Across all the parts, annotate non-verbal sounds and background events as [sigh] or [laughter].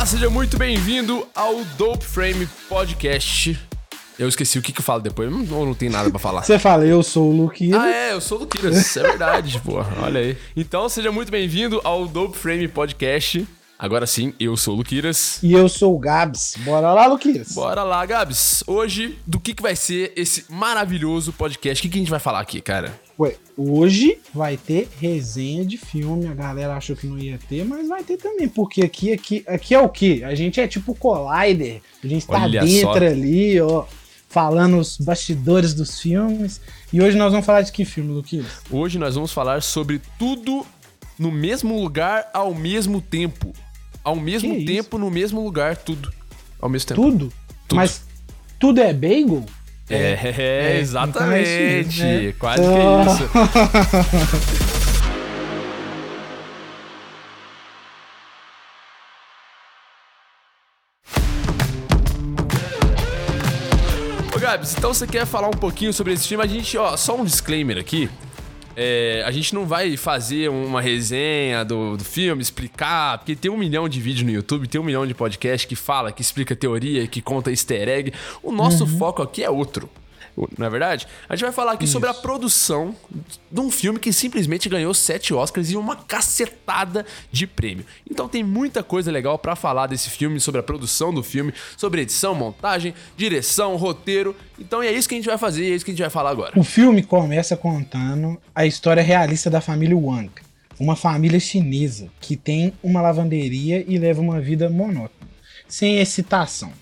Olá, seja muito bem-vindo ao Dope Frame Podcast. Eu esqueci o que, que eu falo depois, não- ou não tem nada pra falar. Você fala, eu sou o Luquinha. Ah, é, eu sou do Kiras, é verdade, porra, olha aí. Então, seja muito bem-vindo ao Dope Frame Podcast. Agora sim, eu sou o Luquiras. E eu sou o Gabs. Bora lá, Luquinhas. Bora lá, Gabs. Hoje, do que, que vai ser esse maravilhoso podcast? O que, que a gente vai falar aqui, cara? Ué, hoje vai ter resenha de filme. A galera achou que não ia ter, mas vai ter também. Porque aqui, aqui, aqui é o quê? A gente é tipo Collider. A gente tá Olha dentro só. ali, ó. Falando os bastidores dos filmes. E hoje nós vamos falar de que filme, Luquinhas? Hoje nós vamos falar sobre tudo no mesmo lugar ao mesmo tempo. Ao mesmo Que tempo, no mesmo lugar, tudo. Ao mesmo tempo. Tudo? Tudo. Mas tudo é bagel? É, é, exatamente. então é isso né? Quase Ah. que isso. Ô Gabs, então você quer falar um pouquinho sobre esse filme? A gente, ó, só um disclaimer aqui. É, a gente não vai fazer uma resenha do, do filme, explicar, porque tem um milhão de vídeos no YouTube, tem um milhão de podcast que fala, que explica teoria, que conta easter egg. O nosso foco aqui é outro. Não é verdade? A gente vai falar aqui sobre a produção de um filme que simplesmente ganhou sete Oscars e uma cacetada de prêmio. Então tem muita coisa legal pra falar desse filme, sobre a produção do filme, sobre edição, montagem, direção, roteiro. Então é isso que a gente vai fazer e é isso que a gente vai falar agora. O filme começa contando a história realista da família Wang, uma família chinesa que tem uma lavanderia e leva uma vida monótona, sem excitação.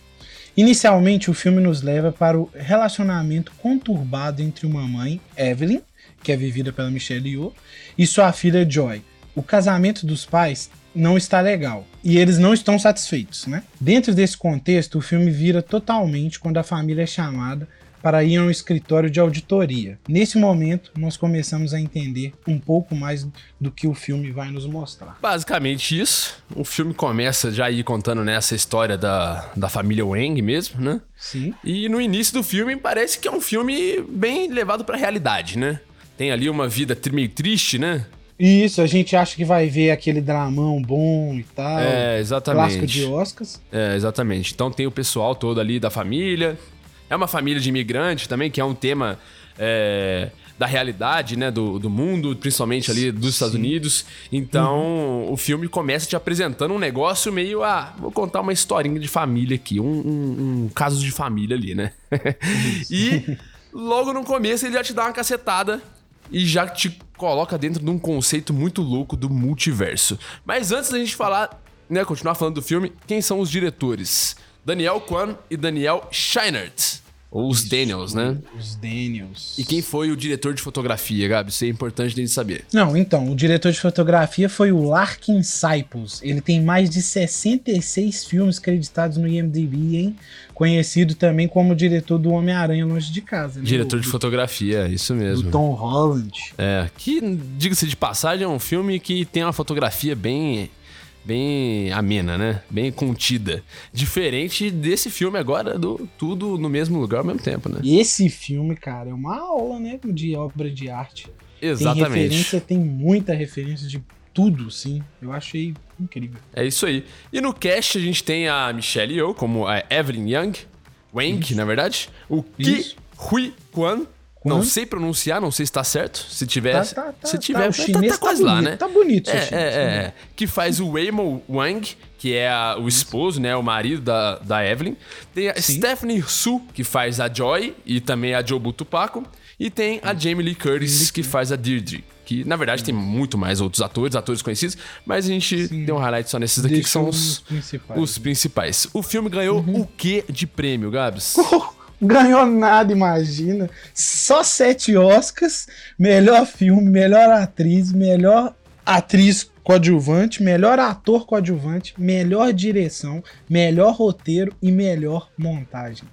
Inicialmente, o filme nos leva para o relacionamento conturbado entre uma mãe, Evelyn, que é vivida pela Michelle Yeoh, e sua filha Joy. O casamento dos pais não está legal e eles não estão satisfeitos, né? Dentro desse contexto, o filme vira totalmente quando a família é chamada para ir a um escritório de auditoria. Nesse momento, nós começamos a entender um pouco mais do que o filme vai nos mostrar. Basicamente isso. O filme começa já aí contando nessa história da, da família Wang mesmo, né? Sim. E no início do filme parece que é um filme bem levado pra realidade, né? Tem ali uma vida meio triste, né? Isso, a gente acha que vai ver aquele dramão bom e tal. É, exatamente. Clássico de Oscars. É, exatamente. Então tem o pessoal todo ali da família. É uma família de imigrante também, que é um tema é, da realidade, né? Do, do mundo, principalmente ali dos Estados Unidos. Então o filme começa te apresentando um negócio meio. Ah, vou contar uma historinha de família aqui. Um, um- um caso de família ali, né? [laughs] e logo no começo ele já te dá uma cacetada e já te coloca dentro de um conceito muito louco do multiverso. Mas antes da gente falar, né, continuar falando do filme, quem são os diretores? Daniel Kwan e Daniel Scheinert. Ou os Daniels, né? Os Daniels. E quem foi o diretor de fotografia, Gabi? Isso é importante de saber. Não, então, o diretor de fotografia foi o Larkin Saipos. Ele tem mais de 66 filmes creditados no IMDb, hein? Conhecido também como diretor do Homem-Aranha Longe de Casa. né? Diretor Do- de fotografia, é isso do mesmo. Tom Holland. É, que, diga-se de passagem, é um filme que tem uma fotografia bem bem amena, né? Bem contida. Diferente desse filme agora do tudo no mesmo lugar ao mesmo tempo, né? E esse filme, cara, é uma aula, né? De obra de arte. Tem Exatamente. referência, tem muita referência de tudo, sim. Eu achei incrível. É isso aí. E no cast a gente tem a Michelle Yeoh como a Evelyn Young, Wang, na verdade, o Ki Isso. Hui Kwan. Kwan. Não sei pronunciar, não sei se tá certo. Se tiver, Tá, tá, tá, se tá, tiver, o tá- chinês tá, tá quase lá, bonito, né? tá bonito, É, chinês, é, é, né? Que faz o Weimo Wang, que é a- o esposo, né? O marido da, da Evelyn. Tem a Sim. Stephanie Su, que faz a Joy e também a Jobu Tupaco. E tem a Jamie Lee Curtis, que faz a Deirdre. Que, na verdade, tem muito mais outros atores, atores conhecidos, mas a gente deu um highlight só nesses daqui, que Deixou são os os, principais. os principais. O filme ganhou o quê de prêmio, Gabs? [laughs] Ganhou nada, imagina. Só sete Oscars, melhor filme, melhor atriz, melhor atriz coadjuvante, melhor ator coadjuvante, melhor direção, melhor roteiro e melhor montagem.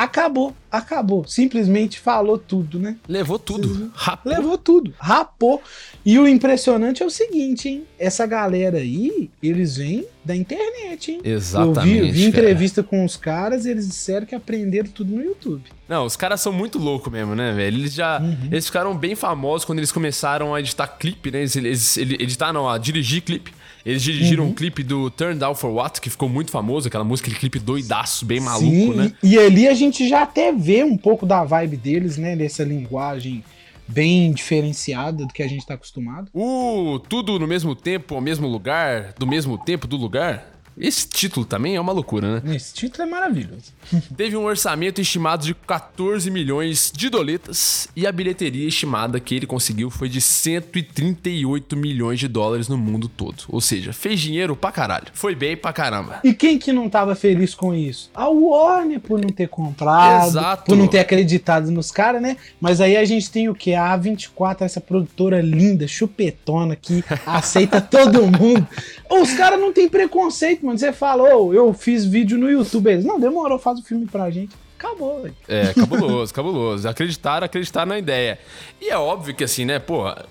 Acabou, acabou. Simplesmente falou tudo, né? Levou tudo. Rapou. Levou tudo, rapou. E o impressionante é o seguinte, hein? Essa galera aí, eles vêm da internet, hein? Exatamente. Eu vi, vi entrevista com os caras e eles disseram que aprenderam tudo no YouTube. Não, os caras são muito loucos mesmo, né, velho? Eles já. Eles ficaram bem famosos quando eles começaram a editar clipe, né? Eles, eles, eles editaram, a dirigir clipe. Eles dirigiram uhum. um clipe do Turn Down for What, que ficou muito famoso, aquela música, aquele clipe doidaço, bem maluco, Sim, né? E, e ali a gente já até vê um pouco da vibe deles, né? Nessa linguagem bem diferenciada do que a gente tá acostumado. O Tudo no mesmo tempo, ao mesmo lugar, do mesmo tempo, do lugar. Esse título também é uma loucura, né? Esse título é maravilhoso. [laughs] Teve um orçamento estimado de 14 milhões de doletas e a bilheteria estimada que ele conseguiu foi de 138 milhões de dólares no mundo todo. Ou seja, fez dinheiro pra caralho. Foi bem pra caramba. E quem que não tava feliz com isso? A Warner por não ter comprado, Exato. por não ter acreditado nos caras, né? Mas aí a gente tem o que? A A24, essa produtora linda, chupetona que aceita [laughs] todo mundo. Os caras não tem preconceito, mano. Você falou, eu fiz vídeo no YouTube. Eles, não, demorou, faz o filme pra gente. Acabou, velho. É, cabuloso, cabuloso. Acreditar, acreditar na ideia. E é óbvio que assim, né, porra,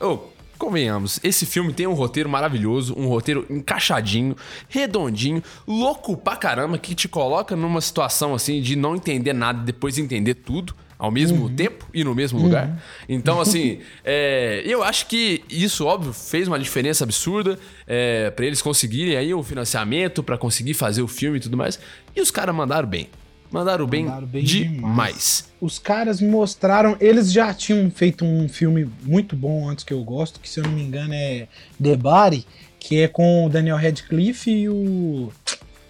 convenhamos, esse filme tem um roteiro maravilhoso, um roteiro encaixadinho, redondinho, louco pra caramba, que te coloca numa situação assim de não entender nada, depois entender tudo ao mesmo uhum. tempo e no mesmo uhum. lugar. Então, [laughs] assim, é, eu acho que isso, óbvio, fez uma diferença absurda é, para eles conseguirem aí o financiamento para conseguir fazer o filme e tudo mais. E os caras mandaram bem. Mandaram bem, mandaram bem demais. demais. Os caras mostraram. Eles já tinham feito um filme muito bom antes que eu gosto, que se eu não me engano é The Body, que é com o Daniel Radcliffe e o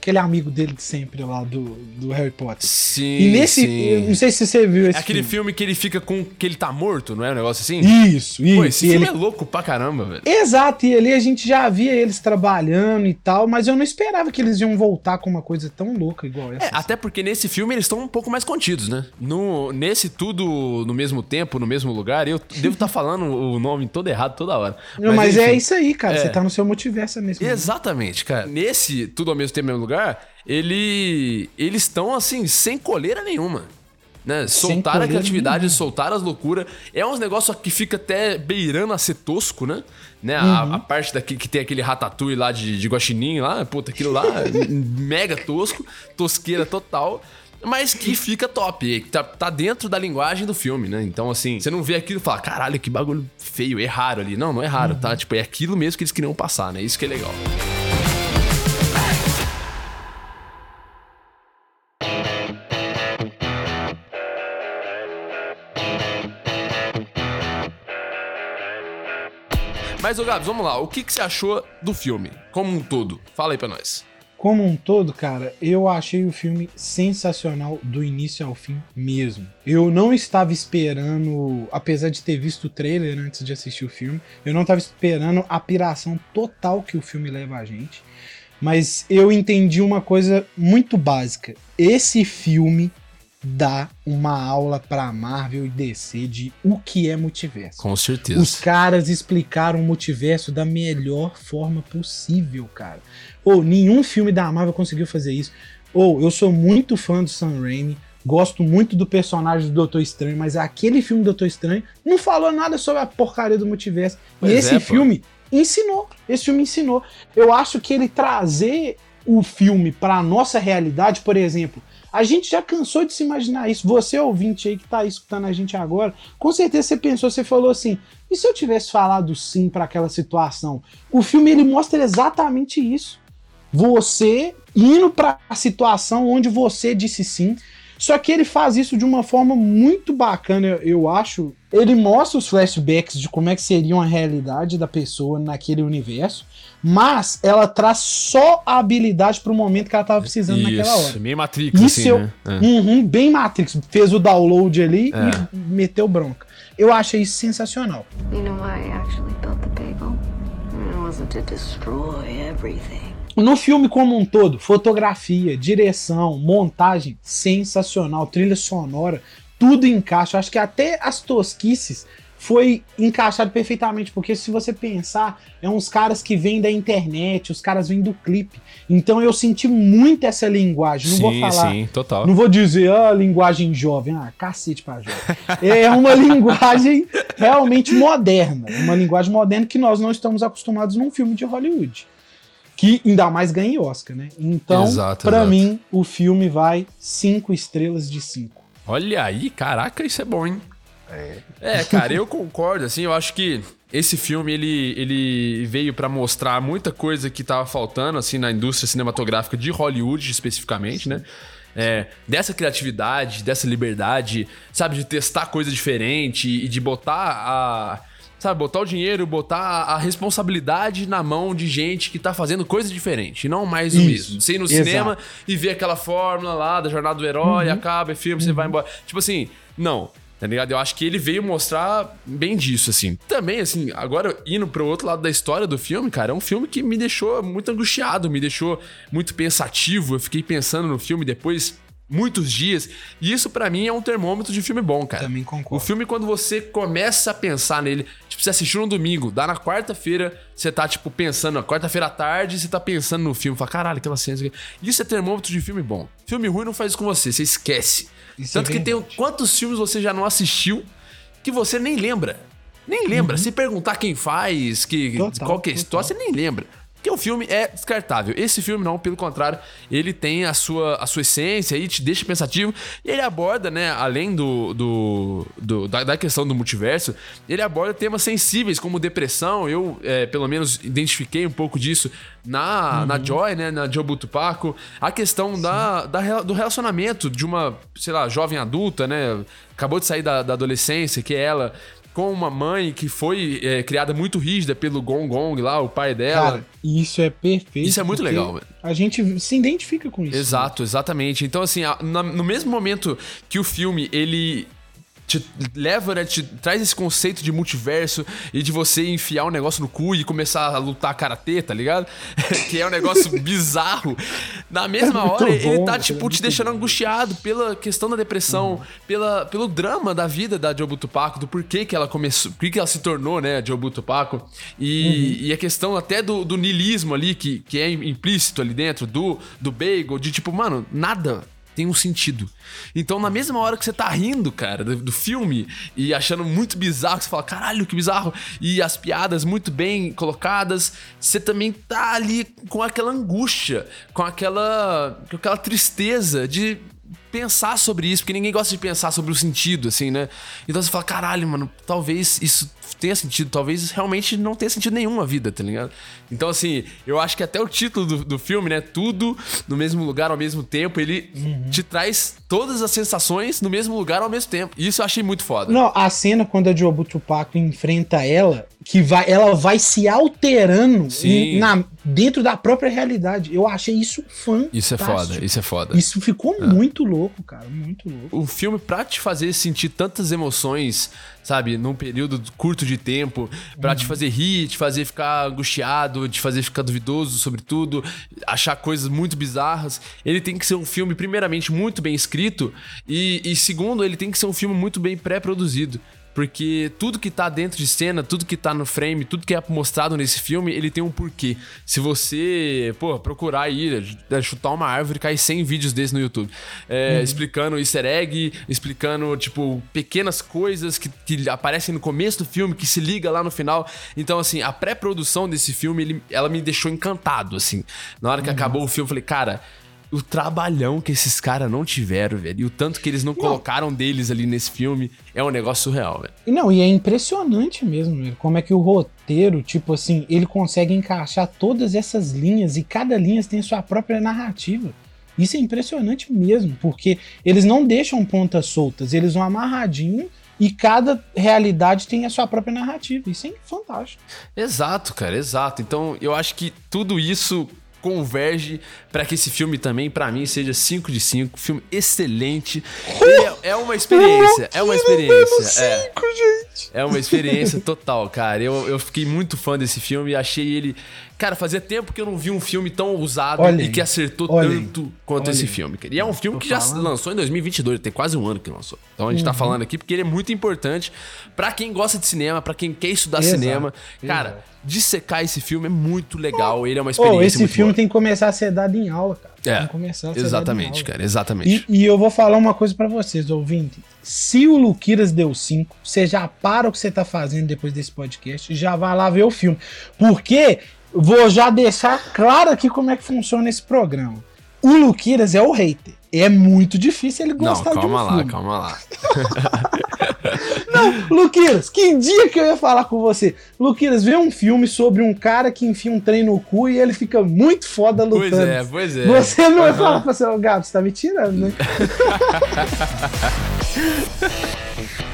aquele amigo dele de sempre lá do, do Harry Potter. Sim. E nesse. Sim. Não sei se você viu esse. É aquele filme. filme. que ele fica com. que ele tá morto, não é um negócio assim? Isso, isso. Pô, esse filme ele... é louco pra caramba, velho. Exato, e ali a gente já via eles trabalhando e tal, mas eu não esperava que eles iam voltar com uma coisa tão louca igual essa. É, até porque nesse filme eles estão um pouco mais contidos, né? No, nesse tudo no mesmo tempo, no mesmo lugar, eu [laughs] devo estar tá falando o nome todo errado toda hora. Mas, mas é isso aí, cara. É. Você tá no seu multiverso mesmo. Exatamente, cara. Nesse tudo ao mesmo tempo, no mesmo lugar ele, eles estão assim, sem coleira nenhuma. Né? Soltar a criatividade, nenhuma. soltar as loucuras. É uns negócios que fica até beirando a ser tosco, né? né? Uhum. A, a, parte daqui que tem aquele ratatouille lá de, de guaxinim lá, puta, aquilo lá, [laughs] mega tosco, tosqueira total mas que fica top, tá, tá, dentro da linguagem do filme, né? Então, assim, você não vê aquilo e fala, caralho, que bagulho feio, é raro ali. Não, não é raro, uhum. tá? Tipo, é aquilo mesmo que eles queriam passar, né? Isso que é legal. Mas, ô Gabs, vamos lá. O que, que você achou do filme, como um todo? Fala aí pra nós. Como um todo, cara, eu achei o filme sensacional do início ao fim mesmo. Eu não estava esperando, apesar de ter visto o trailer antes de assistir o filme, eu não estava esperando a piração total que o filme leva a gente. Mas eu entendi uma coisa muito básica. Esse filme dá uma aula para Marvel e DC de o que é multiverso. Com certeza. Os caras explicaram o multiverso da melhor forma possível, cara. Ou nenhum filme da Marvel conseguiu fazer isso. Ou eu sou muito fã do Sam Raimi, gosto muito do personagem do Doutor Estranho, mas aquele filme do Doutor Estranho não falou nada sobre a porcaria do multiverso. Pois e esse é, filme ensinou. Esse filme ensinou. Eu acho que ele trazer o filme para a nossa realidade, por exemplo, a gente já cansou de se imaginar isso. Você, ouvinte aí que tá escutando a gente agora, com certeza você pensou, você falou assim: e se eu tivesse falado sim para aquela situação? O filme ele mostra exatamente isso. Você indo para a situação onde você disse sim. Só que ele faz isso de uma forma muito bacana, eu acho. Ele mostra os flashbacks de como é que seria a realidade da pessoa naquele universo mas ela traz só a habilidade pro momento que ela tava precisando Isso, naquela hora. Bem Matrix, Isso assim, eu, né? É. Uhum, bem Matrix. Fez o download ali é. e meteu bronca. Eu achei isso sensacional. You know why I actually built the bagel? It wasn't to destroy everything. No filme como um todo, fotografia, direção, montagem, sensacional, trilha sonora, tudo encaixa. Acho que até as tosquices foi encaixado perfeitamente, porque se você pensar, é uns caras que vêm da internet, os caras vêm do clipe. Então eu senti muito essa linguagem. Não sim, vou falar. Sim, total. Não vou dizer, ah, linguagem jovem. Ah, cacete pra jovem. é uma [laughs] linguagem realmente moderna. Uma linguagem moderna que nós não estamos acostumados num filme de Hollywood. Que ainda mais ganha Oscar, né? Então, para mim, o filme vai cinco estrelas de cinco. Olha aí, caraca, isso é bom, hein? É. é, cara, eu concordo, assim, eu acho que esse filme ele, ele veio para mostrar muita coisa que tava faltando assim na indústria cinematográfica de Hollywood especificamente, né? É, dessa criatividade, dessa liberdade, sabe, de testar coisa diferente e de botar a sabe, botar o dinheiro, botar a responsabilidade na mão de gente que tá fazendo coisa diferente, e não mais o mesmo. Você ir no Exato. cinema e ver aquela fórmula lá da jornada do herói, uhum. acaba, é filme, uhum. você vai embora. Tipo assim, não. Tá ligado? Eu acho que ele veio mostrar bem disso, assim. Também, assim, agora indo pro outro lado da história do filme, cara, é um filme que me deixou muito angustiado, me deixou muito pensativo. Eu fiquei pensando no filme depois muitos dias. E isso para mim é um termômetro de filme bom, cara. Também concordo. O filme, quando você começa a pensar nele, tipo, você assistiu no domingo, dá na quarta-feira, você tá, tipo, pensando, quarta-feira à tarde, você tá pensando no filme, fala, caralho, aquela cena. Isso é termômetro de filme bom. Filme ruim não faz isso com você, você esquece. Isso Tanto é que tem quantos filmes você já não assistiu que você nem lembra. Nem lembra. Uhum. Se perguntar quem faz, que, total, qual que é a história, você nem lembra. Porque o filme é descartável. Esse filme não, pelo contrário, ele tem a sua, a sua essência e te deixa pensativo. E ele aborda, né, além do, do, do da, da, questão do multiverso, ele aborda temas sensíveis como depressão. Eu, é, pelo menos, identifiquei um pouco disso na, uhum. na Joy, né, na Joe Butupaco. A questão da, da, do relacionamento de uma, sei lá, jovem adulta, né, acabou de sair da, da adolescência, que é ela com uma mãe que foi é, criada muito rígida pelo Gong Gong lá, o pai dela. Cara, isso é perfeito. Isso é muito legal, velho. A gente se identifica com isso. Exato, exatamente. Então, assim, no mesmo momento que o filme, ele te leva, né, te traz esse conceito de multiverso e de você enfiar um negócio no cu e começar a lutar karatê, tá ligado? [laughs] que é um negócio [laughs] bizarro. Na mesma é hora, bom, ele tá, tipo, é te deixando bom. angustiado pela questão da depressão, uhum. pela, pelo drama da vida da Jobuto Paco, do porquê que ela começou, por que ela se tornou, né, a Jobuto Paco. E, uhum. e a questão até do, do niilismo ali, que, que é implícito ali dentro, do, do bagel, de tipo, mano, nada tem um sentido. Então, na mesma hora que você tá rindo, cara, do, do, filme e achando muito bizarro, você fala, caralho, que bizarro, e as piadas muito bem colocadas, você também tá ali com aquela angústia, com aquela, com aquela tristeza de pensar sobre isso, porque ninguém gosta de pensar sobre o sentido, assim, né? Então você fala, caralho, mano, talvez isso tenha sentido, talvez realmente não tenha sentido nenhum a vida, tá ligado? Então, assim, eu acho que até o título do, do filme, né? Tudo no mesmo lugar ao mesmo tempo, ele uhum. te traz todas as sensações no mesmo lugar ao mesmo tempo. E isso eu achei muito foda. Não, a cena quando a Jobu Tupac enfrenta ela, que vai, ela vai se alterando na, dentro da própria realidade. Eu achei isso fantástico. Isso é foda, isso é foda. Isso ficou é. muito louco, cara, muito louco. O filme, pra te fazer sentir tantas emoções, sabe, num período curto de tempo, pra uhum. te fazer rir, te fazer ficar angustiado, te fazer ficar duvidoso sobre tudo, achar coisas muito bizarras, ele tem que ser um filme, primeiramente, muito bem escrito e, e segundo, ele tem que ser um filme muito bem pré-produzido. Porque tudo que tá dentro de cena, tudo que tá no frame, tudo que é mostrado nesse filme, ele tem um porquê. Se você, pô, procurar aí, é, chutar uma árvore, cai 100 vídeos desses no YouTube. É, uhum. Explicando easter egg, explicando, tipo, pequenas coisas que, que aparecem no começo do filme, que se liga lá no final. Então, assim, a pré-produção desse filme, ele, ela me deixou encantado, assim. Na hora que uhum. acabou o filme, eu falei, cara o trabalhão que esses caras não tiveram, velho. E o tanto que eles não, não, colocaram deles ali nesse filme é um negócio surreal, velho. Não, e é impressionante mesmo, velho. Como é que o roteiro, tipo assim, ele consegue encaixar todas essas linhas e cada linha tem sua própria narrativa. Isso é impressionante mesmo, porque eles não deixam pontas soltas, eles vão amarradinho e cada realidade tem a sua própria narrativa. Isso é fantástico. Exato, cara, exato. Então eu acho que tudo isso converge para que esse filme também, para mim, seja 5 de 5. Filme excelente. É, é, uma experiência. É uma experiência. Cinco, é, gente. é uma experiência total, cara. Eu, eu fiquei muito fã desse filme e achei ele Cara, fazia tempo que eu não vi um filme tão ousado olhem, e que acertou olhem, tanto quanto olhem. esse filme. E é um filme que já lançou em 2022, tem quase um ano que lançou. Então a gente tá uhum. tá falando aqui porque ele é muito importante para quem gosta de cinema, para quem quer estudar Exato. cinema. Cara, Exato. dissecar esse filme é muito legal, ele é uma experiência oh, esse filme boa. tem que começar a ser dado em aula, cara. É, tem que começar a ser exatamente, cara, exatamente. E, e eu vou falar uma coisa para vocês, ouvintes. Se o Luquiras deu 5, você já para o que você tá fazendo depois desse podcast e já vai lá ver o filme. Porque Vou já deixar claro aqui como é que funciona esse programa. O Luquiras é o hater. é muito difícil ele gostar Não, de um calma lá, filme. calma lá. [laughs] Não, Luqueiras, que dia que eu ia falar com você? Luqueiras, vê um filme sobre um cara que enfia um trem no cu e ele fica muito foda lutando. Pois é, pois é. Você não vai Aham. falar pra você, ô Gato, você tá me tirando, né? [laughs]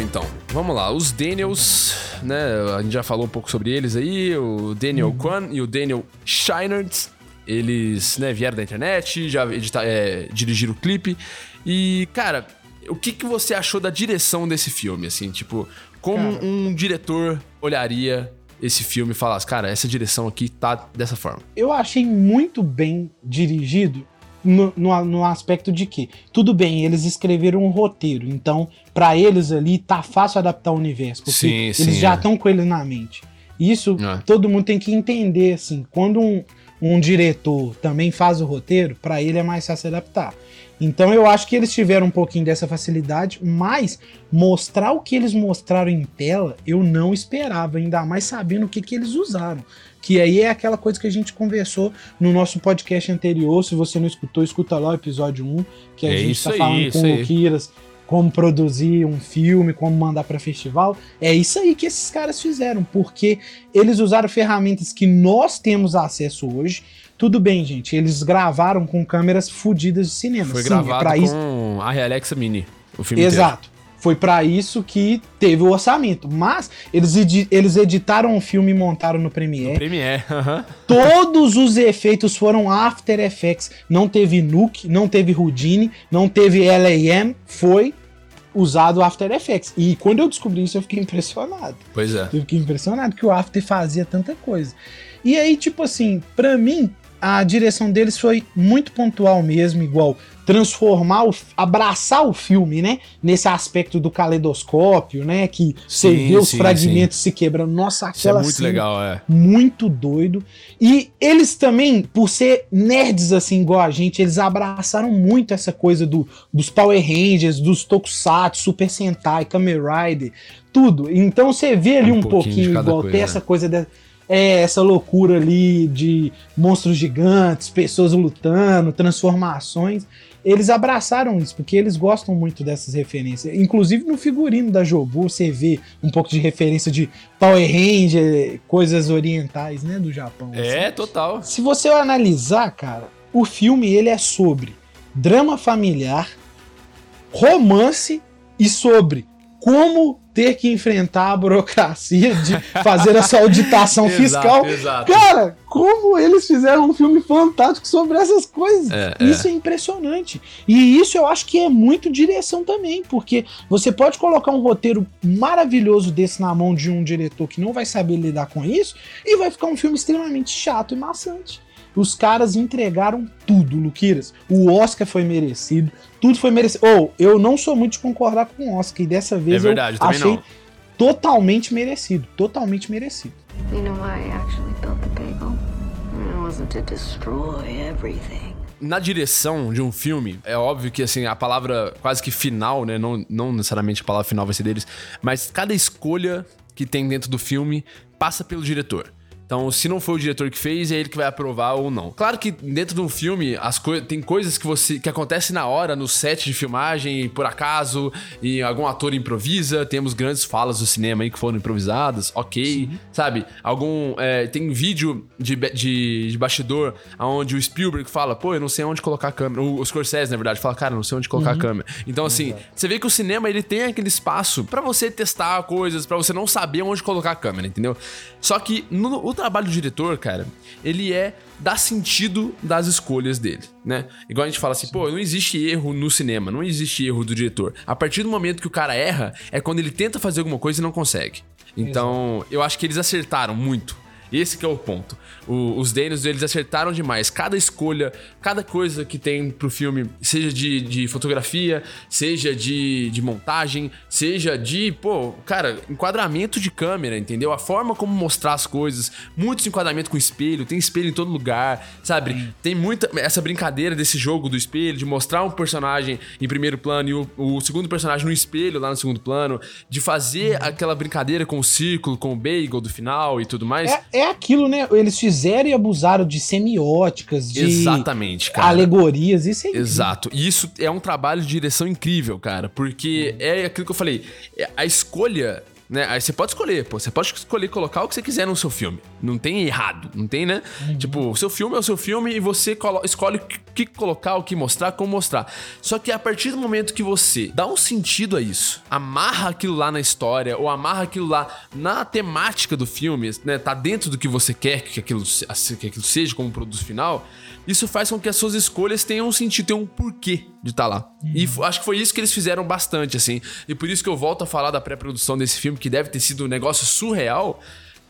Então. Vamos lá. Os Daniels, né? A gente já falou um pouco sobre eles aí. O Daniel Kwan e o Daniel Scheinert. Eles, né, vieram da internet, já edita- é, dirigiram o clipe. E, cara, o que, que você achou da direção desse filme? Assim, tipo, como Cara. um diretor olharia esse filme e falasse, cara, essa direção aqui tá dessa forma. eu achei muito bem dirigido no, no, no aspecto de que, tudo bem, eles escreveram um roteiro, então pra eles ali tá fácil adaptar o universo, porque Sim, eles sim, já é. estão com ele na mente. Isso É. todo mundo tem que entender, assim, quando um, um diretor também faz o roteiro, pra ele é mais fácil adaptar. Então eu acho que eles tiveram um pouquinho dessa facilidade, mas mostrar o que eles mostraram em tela, eu não esperava, ainda mais sabendo o que, que eles usaram. Que aí é aquela coisa que a gente conversou no nosso podcast anterior. Se você não escutou, escuta lá o episódio 1, que a É gente tá aí, falando isso com aí. o Luquiras como produzir um filme, como mandar para festival. É isso aí que esses caras fizeram, porque eles usaram ferramentas que nós temos acesso hoje. Tudo bem, gente, eles gravaram com câmeras fodidas de cinema. Foi Sim, é gravado pra com isso a Alexa Mini, o filme inteiro. Foi pra isso que teve o orçamento. Mas eles, edi- eles editaram o filme e montaram no Premiere. Premiere, aham. [laughs] Todos os efeitos foram After Effects. Não teve Nuke, não teve Houdini, não teve LAM. Foi usado After Effects. E quando eu descobri isso, eu fiquei impressionado. Pois é. Eu fiquei impressionado que o After fazia tanta coisa. E aí, tipo assim, pra mim, a direção deles foi muito pontual mesmo, igual transformar, o, abraçar o filme, né? Nesse aspecto do caleidoscópio, né? Que você Sim, vê os sim, fragmentos se quebrando. Nossa, Isso é aquela muito legal, é. muito doido. E eles também, por ser nerds assim igual a gente, eles abraçaram muito essa coisa do, dos Power Rangers, dos Tokusatsu, Super Sentai, Kamen Rider, tudo. Então você vê ali Um um, pouquinho de pouquinho, igual coisa, tem né? essa coisa da é, essa loucura ali de monstros gigantes, pessoas lutando, transformações. Eles abraçaram isso, porque eles gostam muito dessas referências. Inclusive no figurino da Jobu, você vê um pouco de referência de Power Ranger, coisas orientais, né, do Japão. É, assim. total. Se você analisar, cara, o filme ele é sobre drama familiar, romance e sobre como ter que enfrentar a burocracia de fazer essa auditação [laughs] fiscal. Exato. Cara, como eles fizeram um filme fantástico sobre essas coisas. É, isso é. impressionante. E isso eu acho que é muito direção também, porque você pode colocar um roteiro maravilhoso desse na mão de um diretor que não vai saber lidar com isso e vai ficar um filme extremamente chato e maçante. Os caras entregaram tudo, Luquiras. O Oscar foi merecido, tudo foi merecido. Ou, eu não sou muito de concordar com o Oscar, e dessa vez É verdade, eu também achei não. totalmente merecido. Totalmente merecido. You know why I actually built the bagel? It wasn't to destroy everything. Na direção de um filme, é óbvio que assim, a palavra quase que final, né? Não, não necessariamente a palavra final vai ser deles, mas cada escolha que tem dentro do filme passa pelo diretor. Então, se não foi o diretor que fez, é ele que vai aprovar ou não. Claro que dentro de um filme, as coi tem coisas que você que acontecem na hora, no set de filmagem, por acaso, e algum ator improvisa. Temos grandes falas do cinema aí que foram improvisadas, ok. Sabe? Algum. é, tem vídeo de, de, de bastidor onde o Spielberg fala, pô, eu não sei onde colocar a câmera. O, o Scorsese, na verdade, fala, cara, eu não sei onde colocar a câmera. Então, assim, você vê que o cinema ele tem aquele espaço pra você testar coisas, pra você não saber onde colocar a câmera, entendeu? Só que no, o trabalho do diretor, cara, ele é dar sentido das escolhas dele, né? Igual a gente fala assim, pô, não existe erro no cinema, não existe erro do diretor. A partir do momento que o cara erra, é quando ele tenta fazer alguma coisa e não consegue. Então, eu acho que eles acertaram muito Esse que é o ponto. O- os Daniels, eles acertaram demais. Cada escolha, cada coisa que tem pro filme, seja de, de fotografia, seja de, de montagem, seja de, pô, cara, enquadramento de câmera, entendeu? A forma como mostrar as coisas. Muitos enquadramento com espelho, tem espelho em todo lugar, sabe? Tem muita essa brincadeira desse jogo do espelho, de mostrar um personagem em primeiro plano e o, o segundo personagem no espelho lá no segundo plano, de fazer aquela brincadeira com o círculo, com o bagel do final e tudo mais. É, é aquilo, né? Eles fizeram e abusaram de semióticas, de Exatamente, cara. alegorias. Isso é incrível. Exato. E isso é um trabalho de direção incrível, cara. Porque é aquilo que eu falei. é a escolha. Né? Aí você pode escolher, pô. Você pode escolher colocar o que você quiser no seu filme. Não tem errado, não tem, né? Tipo, o seu filme é o seu filme e você escolhe o que- colocar, o que mostrar, como mostrar. Só que a partir do momento que você dá um sentido a isso, amarra aquilo lá na história, ou amarra aquilo lá na temática do filme, né? Tá dentro do que você quer que aquilo, que aquilo seja como produto final, isso faz com que as suas escolhas tenham um sentido, tenham um porquê de estar lá. E f- acho que foi isso que eles fizeram bastante, assim. E por isso que eu volto a falar da pré-produção desse filme, que deve ter sido um negócio surreal,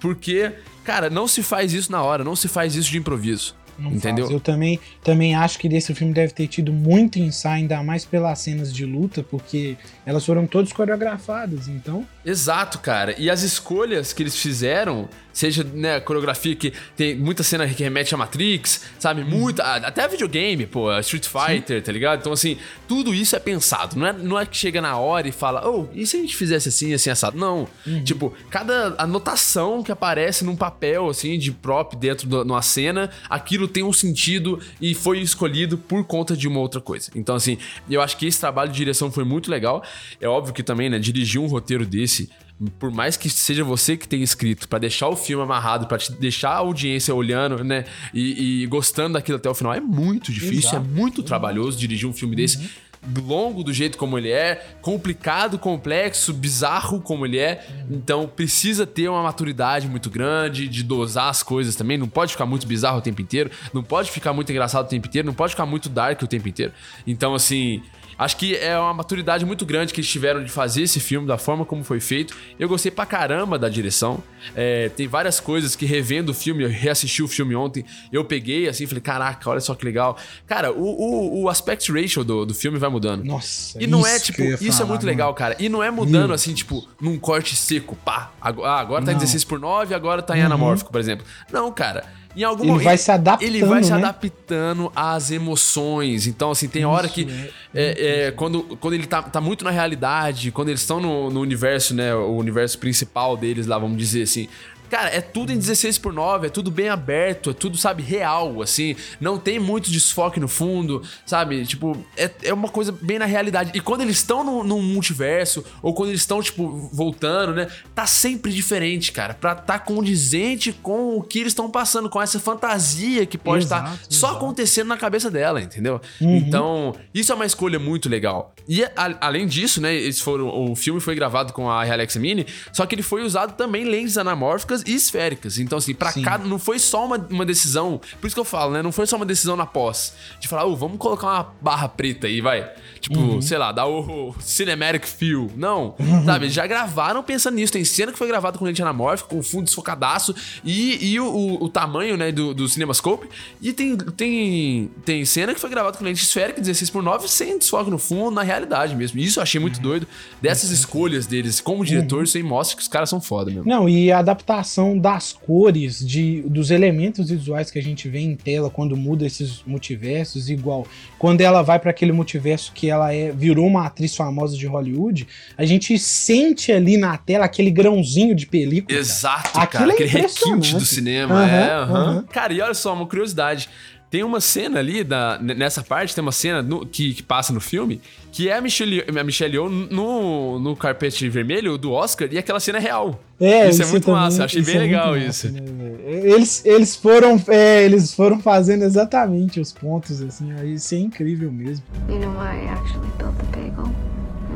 porque, cara, não se faz isso na hora, não se faz isso de improviso. Não entendeu? faz. Eu também, também acho que desse filme deve ter tido muito ensaio, ainda mais pelas cenas de luta, porque elas foram todas coreografadas, então. Exato, cara. E as escolhas que eles fizeram, seja, né, coreografia que tem muita cena que remete a Matrix, sabe? Muita. Até a videogame, pô, Street Fighter, tá ligado? Então, assim, tudo isso é pensado. Não é, não é que chega na hora e fala, oh, e se a gente fizesse assim, assim, assado? Não. Tipo, cada anotação que aparece num papel, assim, de prop dentro de uma cena, aquilo tem um sentido e foi escolhido por conta de uma outra coisa. Então, assim, eu acho que esse trabalho de direção foi muito legal. É óbvio que também, né, dirigir um roteiro desse, por mais que seja você que tenha escrito, pra deixar o filme amarrado, pra te deixar a audiência olhando, né, e, e gostando daquilo até o final, é muito difícil, Exato. é muito trabalhoso dirigir um filme desse. Longo do jeito como ele é, complicado, complexo, bizarro como ele é. Então precisa ter uma maturidade muito grande, de dosar as coisas também. Não pode ficar muito bizarro o tempo inteiro, não pode ficar muito engraçado o tempo inteiro, não pode ficar muito dark o tempo inteiro. Então, assim, Acho que é uma maturidade muito grande que eles tiveram de fazer esse filme da forma como foi feito. Eu gostei pra caramba da direção. É, tem várias coisas que revendo o filme, eu reassisti o filme ontem, eu peguei assim, falei, caraca, olha só que legal. Cara, o, o, o aspect ratio do, do filme vai mudando. Nossa. E não é, isso tipo, eu ia isso é falar, muito mano. legal, cara. E não é mudando Isso. assim, tipo, num corte seco, pá. Agora, ah, agora tá em Não. Uhum. 16 por 9, agora tá em anamórfico, por exemplo. Não, cara. Em algum Ele momento. vai se adaptando, Ele vai se né? adaptando às emoções. Então, assim, tem hora que. é, é, quando, quando ele tá, tá muito na realidade, quando eles estão no, no universo, né? O universo principal deles lá, vamos dizer assim. Cara, é tudo em 16 por 9, é tudo bem aberto, é tudo, sabe, real, assim. Não tem muito desfoque no fundo, sabe? Tipo, é, é uma coisa bem na realidade. E quando eles estão no, no multiverso, ou quando eles estão, tipo, voltando, né? Tá sempre diferente, cara. Pra tá condizente com o que eles estão passando, com essa fantasia que pode estar Exato, só exato. acontecendo na cabeça dela, entendeu? Uhum. Então, isso é uma escolha muito legal. E a- além disso, né, eles foram, o filme foi gravado com a Alexa Mini, só que ele foi usado também lentes anamórficas e esféricas. Então, assim, pra Sim. cada. Não foi só uma, uma decisão. Por isso que eu falo, né? Não foi só uma decisão na pós. De falar, ô, vamos colocar uma barra preta aí, vai. Tipo, Uhum. sei lá, dar o, o cinematic feel. Não. Sabe, eles já gravaram pensando nisso. Tem cena que foi gravada com lente anamórfica, com fundo desfocadaço e, e o, o- o tamanho, né, do, do CinemaScope. E tem, tem, tem cena que foi gravada com lente esférica, 16 por 9 sem desfoque no fundo, na realidade mesmo. Isso eu achei muito doido. Dessas escolhas deles como diretor, isso aí mostra que os caras são foda mesmo. Não, e a adaptação das cores, de, dos elementos visuais que a gente vê em tela quando muda esses multiversos, igual quando ela vai para aquele multiverso que ela é, virou uma atriz famosa de Hollywood, a gente sente ali na tela aquele grãozinho de película. Exato, cara. é Aquele requinte do cinema. Aham, é, aham. aham. Cara, e olha só, uma curiosidade. Tem uma cena ali, da, nessa parte, tem uma cena no- que, que passa no filme, que é a Michelle, a Michelle Yeoh no, no carpete vermelho do Oscar, e aquela cena é real. É, isso é muito também- massa, eu achei isso bem é legal massa, isso. né, eles, eles, foram, é, eles foram fazendo exatamente os pontos, assim, aí isso é incrível mesmo. You know why I actually built the bagel?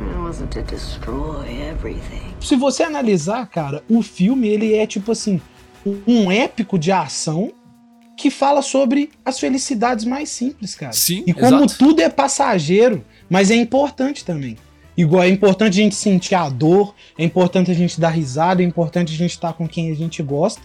It wasn't to destroy everything. Se você analisar, cara, o filme ele é tipo assim, um épico de ação que fala sobre as felicidades mais simples, cara. Sim, E como exato. tudo é passageiro, mas é importante também. Igual é importante a gente sentir a dor, é importante a gente dar risada, é importante a gente estar com quem a gente gosta.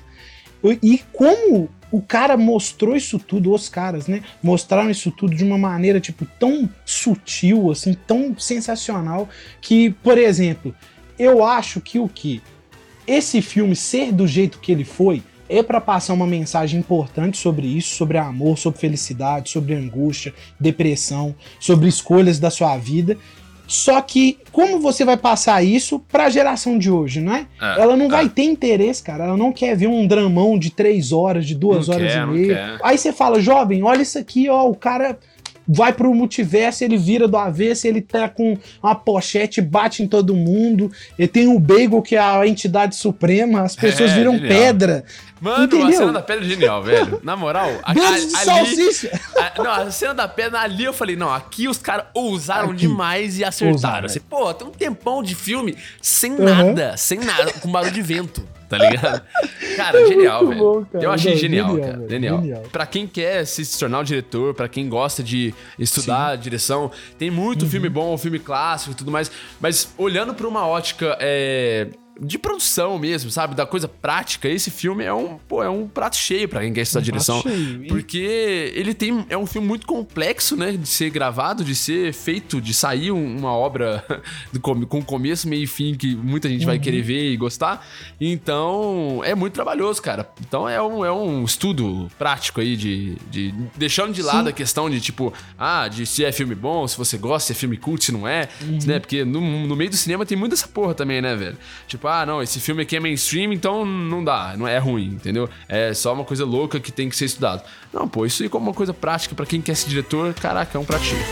E como o cara mostrou isso tudo, os caras, né? Mostraram isso tudo de uma maneira, tipo, tão sutil, assim, tão sensacional, que, por exemplo, eu acho que o que? Esse filme ser do jeito que ele foi é para passar uma mensagem importante sobre isso, sobre amor, sobre felicidade, sobre angústia, depressão, sobre escolhas da sua vida. Só que como você vai passar isso para a geração de hoje, não é? é ela não é. vai ter interesse, cara. Ela não quer ver um dramão de três horas, de duas não horas quer, e meia. Aí você fala, jovem, olha isso aqui, ó, o cara vai pro multiverso, ele vira do avesso, ele tá com uma pochete, bate em todo mundo. E tem o Bagel, que é a entidade suprema, as pessoas é, viram genial. pedra. Mano, Entendeu? a cena da pedra é genial, velho. Na moral, a, a, de ali, a, não, a cena da pedra ali eu falei, não, aqui os caras ousaram aqui. demais e acertaram. Assim, pô, tem um tempão de filme sem uhum. nada, sem nada, com barulho de vento tá ligado? Cara, é genial, velho. Bom, cara. Eu achei Não, genial, genial, cara. Genial. genial. Pra quem quer se tornar um diretor, pra quem gosta de estudar Sim. direção, tem muito uhum. filme bom, filme clássico e tudo mais. Mas olhando pra uma ótica é, de produção mesmo, sabe? Da coisa prática. Esse filme é um, pô, é um prato cheio para quem quer estudar um direção. Cheio. Porque ele tem. É um filme muito complexo, né? De ser gravado, de ser feito, de sair uma obra [laughs] com começo, meio e fim que muita gente uhum. vai querer ver e gostar. Então, é muito trabalhoso, cara. Então é um, é um estudo prático aí de. de deixando de lado Sim. a questão de, tipo, ah, de se é filme bom, se você gosta, se é filme cult, se não é. Uhum. Né? Porque no, no meio do cinema tem muita essa porra também, né, velho? Tipo, tipo, ah, não, esse filme aqui é mainstream, então não dá, não é ruim, entendeu? É só uma coisa louca que tem que ser estudado. Não, pô, isso aí como uma coisa prática para quem quer ser diretor, caraca, é um pratinho.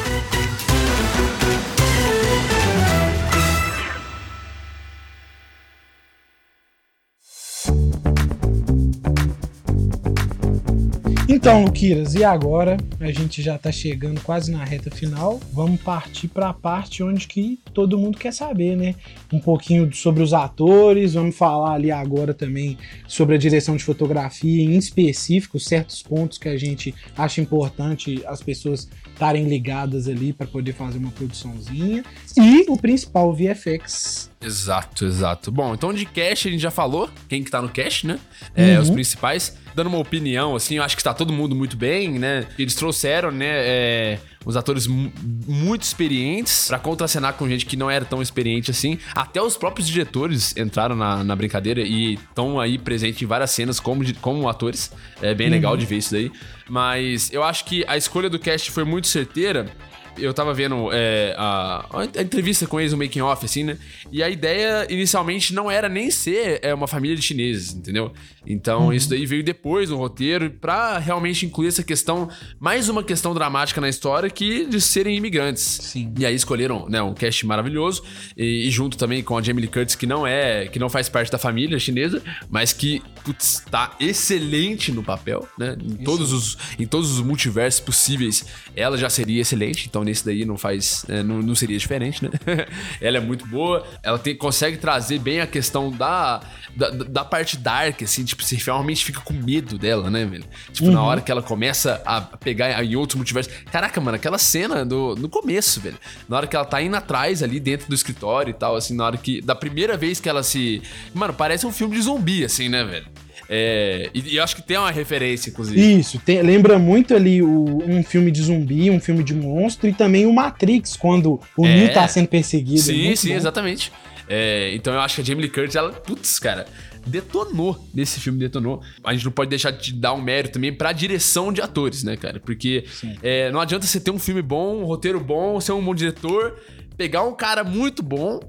Então, Luquiras, e agora? A gente já tá chegando quase na reta final. Vamos partir para a parte onde que todo mundo quer saber, né? Um pouquinho sobre os atores, vamos falar ali agora também sobre a direção de fotografia, em específico, certos pontos que a gente acha importante as pessoas estarem ligadas ali para poder fazer uma produçãozinha. E o principal, o VFX. Exato, exato. Bom, então de cast a gente já falou, quem que tá no cast, né? É, uhum. Os principais dando uma opinião, assim, eu acho que tá todo mundo muito bem, né? Eles trouxeram, né, é, os atores muito experientes para contracenar com gente que não era tão experiente assim. Até os próprios diretores entraram na, na brincadeira e estão aí presentes em várias cenas como, como atores. É bem uhum. legal de ver isso daí. Mas eu acho que a escolha do cast foi muito certeira eu tava vendo é, a, a, entrevista com eles, o making off, assim, né? E a ideia inicialmente não era nem ser é, uma família de chineses, entendeu? Então uhum. isso daí veio depois no roteiro para realmente incluir essa questão, mais uma questão dramática na história que de serem imigrantes. Sim. E aí escolheram, né, um cast maravilhoso e, e junto também com a Jamie Lee Curtis que não é, que não faz parte da família chinesa, mas que putz, tá excelente no papel, né? Em isso. todos os em todos os multiversos possíveis, ela já seria excelente. Então nesse daí não faz, é, não, não seria diferente, né? [laughs] ela é muito boa, ela tem, consegue trazer bem a questão da, da, da parte dark, assim, tipo, você realmente fica com medo dela, né, velho? Tipo, uhum. na hora que ela começa a pegar em outros multiversos. Caraca, mano, aquela cena do, no começo, velho. Na hora que ela tá indo atrás ali dentro do escritório e tal, assim, na hora que. Da primeira vez que ela se. Mano, parece um filme de zumbi, assim, né, velho? É, e, e acho que tem uma referência, inclusive. Isso, tem, lembra muito ali o, um filme de zumbi, um filme de monstro e também o Matrix, quando o é, Neo tá sendo perseguido. Sim, é sim, bom. exatamente. É, então eu acho que a Jamie Lee Curtis, ela, putz, cara, detonou nesse filme, detonou. A gente não pode deixar de dar um mérito também pra direção de atores, né, cara? Porque é, não adianta você ter um filme bom, um roteiro bom, ser um bom diretor, pegar um cara muito bom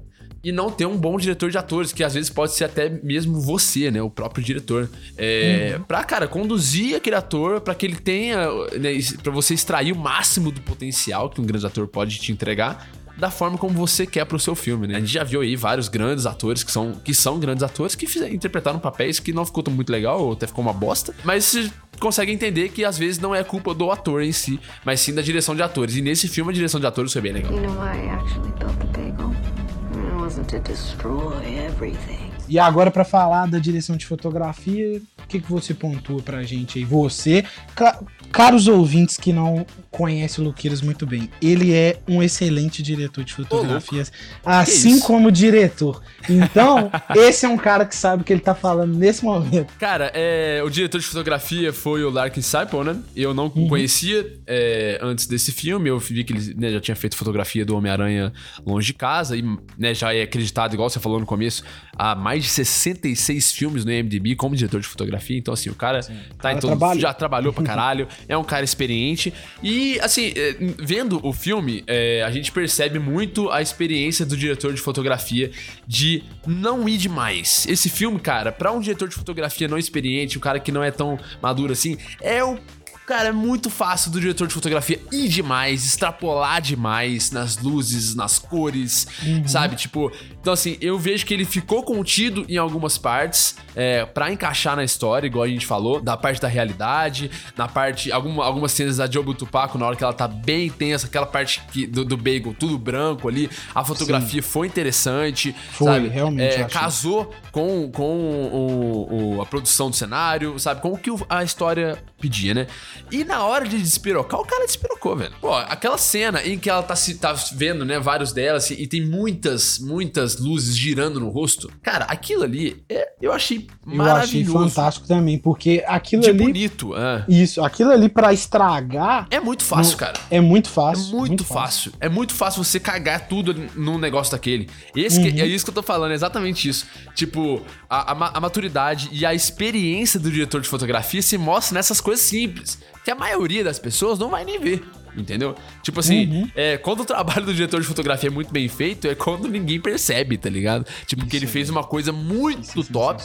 e não ter um bom diretor de atores, que às vezes pode ser até mesmo você, né? O próprio diretor. É, uhum. Pra, cara, conduzir aquele ator para que ele tenha. Né, para você extrair o máximo do potencial que um grande ator pode te entregar da forma como você quer pro seu filme, né? A gente já viu aí vários grandes atores que são, que são grandes atores que fizeram, interpretaram papéis que não ficou muito legal, ou até ficou uma bosta, mas você consegue entender que às vezes não é culpa do ator em si, mas sim da direção de atores. E nesse filme a direção de atores foi bem legal. You know, I actually built the bagel. It wasn't to destroy everything. E agora para falar da direção de fotografia, O que, que você pontua pra gente aí? Você, ca- caros ouvintes que não conhecem o Luqueiras muito bem, ele é um excelente diretor de fotografias, assim como diretor. Então, [laughs] esse é um cara que sabe o que ele tá falando nesse momento. Cara, é, o diretor de fotografia foi o Larkin Saipon, né? Eu não conhecia é, antes desse filme. Eu vi que ele né, já tinha feito fotografia do Homem-Aranha longe de casa e né, já é acreditado, igual você falou no começo, há mais de 66 filmes no IMDb como diretor de fotografia. Então, assim, o cara, tá cara em todo, trabalha. já trabalhou pra [laughs] caralho, é um cara experiente. E, assim, é, vendo o filme, é, a gente percebe muito a experiência do diretor de fotografia de não ir demais. Esse filme, cara, pra um diretor de fotografia não experiente, um cara que não é tão maduro assim, é o. Cara, é muito fácil do diretor de fotografia ir demais, extrapolar demais nas luzes, nas cores, sabe? Tipo, então assim, eu vejo que ele ficou contido em algumas partes é, para encaixar na história, igual a gente falou, da parte da realidade, na parte, alguma, algumas cenas da Jobu Tupaco, na hora que ela tá bem tensa, aquela parte que, do, do bagel, tudo branco ali, a fotografia foi interessante, Foi, sabe? realmente, É, casou com, com o, o- a produção do cenário, sabe? Com o que a história pedia, né? E na hora de despirocar, o cara despirocou, velho. Pô, aquela cena em que ela tá, se, tá vendo, né, vários delas e tem muitas, muitas luzes girando no rosto. Cara, aquilo ali, é- eu achei Eu achei maravilhoso. fantástico também, porque aquilo De ali. bonito, é. Isso, aquilo ali pra estragar É muito fácil, Não, cara. é muito É fácil. muito, fácil. É muito fácil você cagar tudo num negócio daquele. Esse que- é isso que eu tô falando, é exatamente isso. Tipo, a, a a maturidade e a experiência do diretor de fotografia se mostra nessas coisas simples. Que a maioria das pessoas não vai nem ver. Entendeu? Tipo assim, é, quando o trabalho do diretor de fotografia é muito bem feito, é quando ninguém percebe, tá ligado? Tipo, que ele fez uma coisa muito top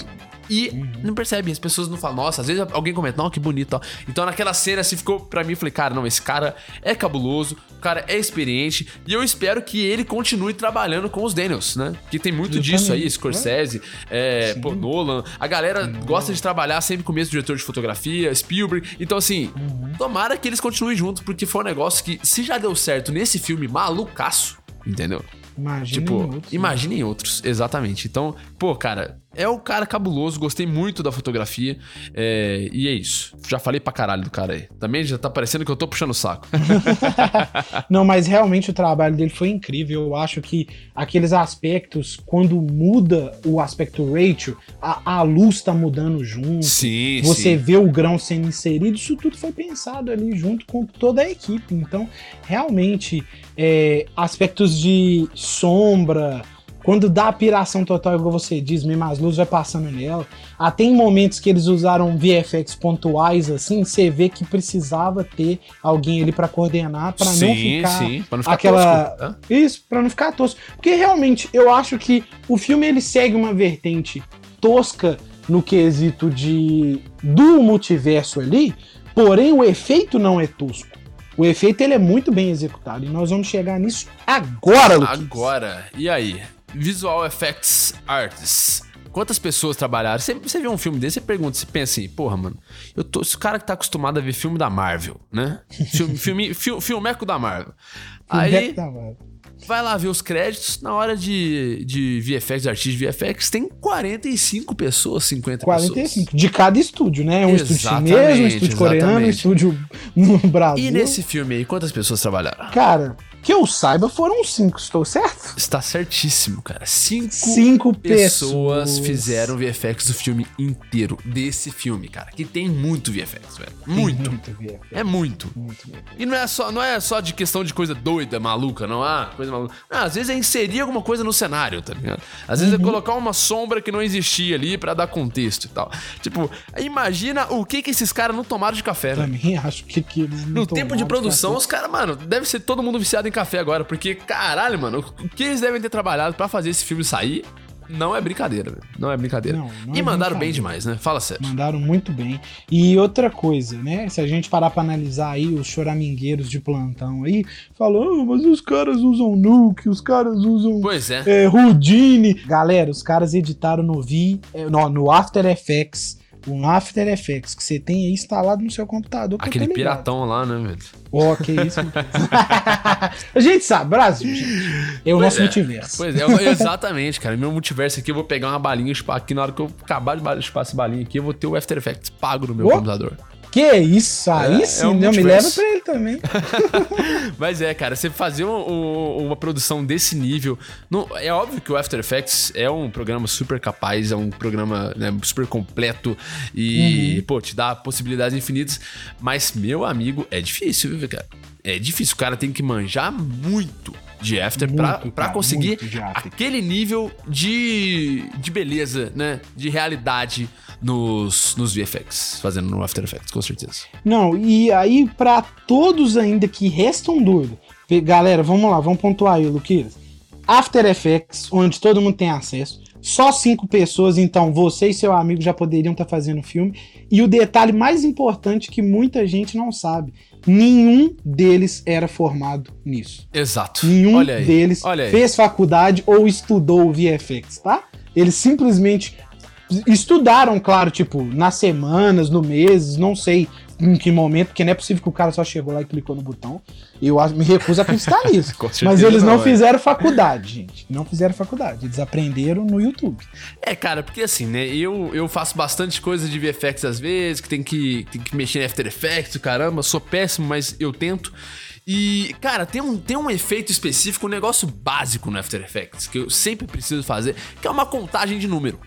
e não percebe, as pessoas não falam, nossa, às vezes alguém comenta, não, que bonito, ó. Então naquela cena assim ficou pra mim, eu falei, cara, não, esse cara é cabuloso, o cara é experiente e eu espero que ele continue trabalhando com os Daniels, né? Que tem muito Eu disso também. aí, Scorsese, é, pô, Nolan, a galera gosta de trabalhar sempre com o mesmo diretor de fotografia, Spielberg, então assim, tomara que eles continuem juntos, porque foi um negócio que, se já deu certo nesse filme malucaço, entendeu? Imagina Tipo, em outros, né? imagine em outros, exatamente. Então, pô, cara, é o cara cabuloso, gostei muito da fotografia. é, e é isso. Já falei pra caralho do cara aí. Também já tá parecendo que eu tô puxando o saco. [laughs] Não, mas realmente o trabalho dele foi incrível. Eu acho que aqueles aspectos, quando muda o aspecto Rachel, a, a luz tá mudando junto. sim, Você vê o grão sendo inserido, isso tudo foi pensado ali junto com toda a equipe. Então, realmente, é, aspectos de sombra, quando dá a piração total, igual você diz, mesmo as luzes vai passando nela. Até em momentos que eles usaram VFX pontuais, assim, você vê que precisava ter alguém ali pra coordenar, pra não não ficar aquela- tosco, isso, pra não ficar tosco. Porque realmente, eu acho que o filme ele segue uma vertente tosca no quesito de do multiverso ali, porém o efeito não é tosco. O efeito ele é muito bem executado e nós vamos chegar nisso agora, Luquinhas. Agora, e aí? Visual Effects Artists. Quantas pessoas trabalharam? Você, você vê um filme desse, você pergunta, você pensa assim, porra, mano, eu tô. Esse cara que tá acostumado a ver filme da Marvel, né? [laughs] Filme, filme, fil- filmeco da Marvel. Aí, Tá, mano. Vai lá ver os créditos. Na hora de, de VFX, de artista de VFX, tem 45 pessoas, 50 pessoas. 45 de cada estúdio, né? Um estúdio chinês, um Exatamente, estúdio coreano, um exatamente. estúdio no Brasil. E nesse filme aí, quantas pessoas trabalharam? Cara, que eu saiba, foram cinco, estou certo? Está certíssimo, cara. Cinco, Cinco pessoas pessoas. fizeram VFX do filme inteiro. Desse filme, cara. Que tem muito VFX, velho. Muito. Muito VFX. É muito. Muito VFX. E não é, só, não é só de questão de coisa doida, maluca, não há coisa maluca. Não, às vezes é inserir alguma coisa no cenário, tá ligado? Às vezes é colocar uma sombra que não existia ali pra dar contexto e tal. Tipo, imagina o que que esses caras não tomaram de café, velho. Também acho que, que eles não No tempo de produção, café. os caras, mano, deve ser todo mundo viciado em café agora, porque, caralho, mano, o que eles devem ter trabalhado pra fazer esse filme sair não é brincadeira, velho. Não é brincadeira. Não, não e é mandaram bem demais, né? Fala sério. Mandaram muito bem. E outra coisa, né? Se a gente parar pra analisar aí os choramingueiros de plantão aí, falou, "Ah, mas os caras usam Nuke, os caras usam Pois é. é, Houdini. Galera, os caras editaram no V, é, no, no After Effects um After Effects que você tem aí instalado no seu computador. Aquele ligado. piratão lá, né, velho? Ó, que isso. [laughs] [laughs] a gente sabe, Brasil, gente. É o Pois nosso é. multiverso. Pois é, exatamente, cara. Meu multiverso aqui, eu vou pegar uma balinha e chupar aqui. Na hora que eu acabar de essa balinha aqui, eu vou ter o After Effects pago no meu Ô. computador. Que isso, aí É, sim, é um não, me leva pra ele também. [laughs] Mas é, cara, você fazer um- um- uma produção desse nível. não- é óbvio que o After Effects é um programa super capaz, é um programa né, super completo e, pô, te dá possibilidades infinitas. Mas, meu amigo, é difícil, viu, cara? É difícil. O cara tem que manjar muito de After pra, Muito, pra cara, conseguir aquele nível de, de beleza, né? De realidade nos, nos VFX, fazendo no After Effects, com certeza. Não, e aí pra todos ainda que restam dúvida, galera, vamos lá, vamos pontuar aí, Luqueiras. After Effects, onde todo mundo tem acesso, só cinco pessoas, então você e seu amigo já poderiam estar fazendo o filme. E o detalhe mais importante que muita gente não sabe, nenhum deles era formado nisso. Exato. Nenhum deles fez faculdade ou estudou o VFX, tá? Eles simplesmente estudaram, claro, tipo, nas semanas, no meses, não sei em que momento, porque não é possível que o cara só chegou lá e clicou no botão. Eu me recuso a acreditar [laughs] nisso. Mas eles não, não, é. fizeram faculdade, gente. Não fizeram faculdade. Eles aprenderam no YouTube. É, cara, porque assim, né? Eu, eu faço bastante coisa de VFX às vezes, que tem que, tem que mexer em After Effects, caramba, sou péssimo, mas eu tento. E, cara, tem um, tem um efeito específico, um negócio básico no After Effects, que eu sempre preciso fazer, que é uma contagem de número.